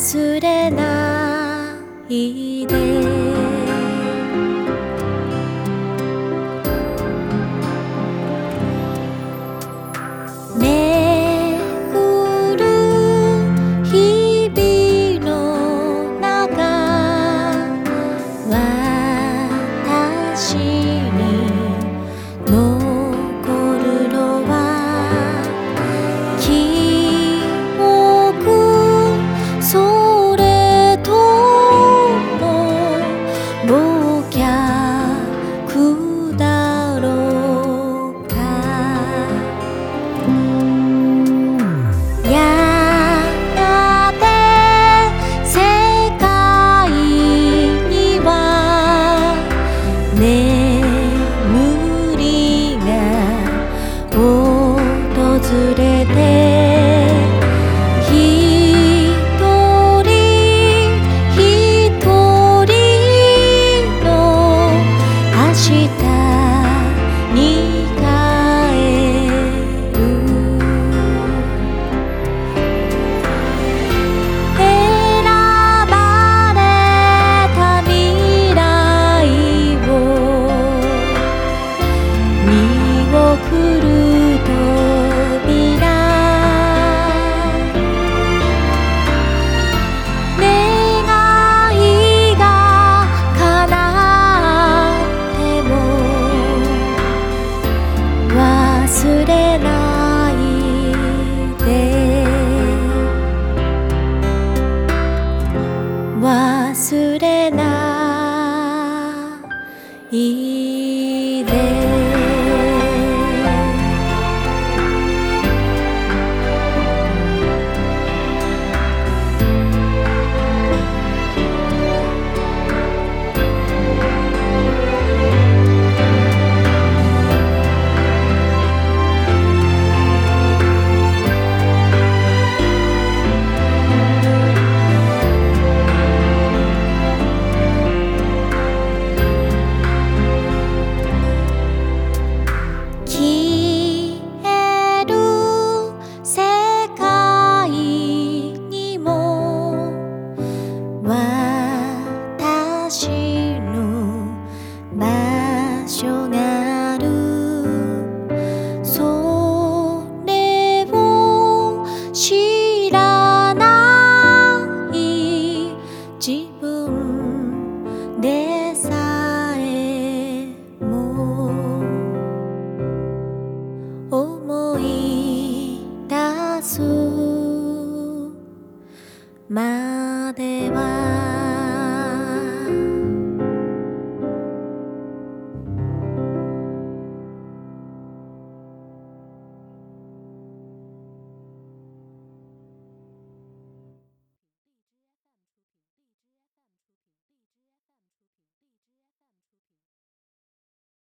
忘れないで」した忘れない。は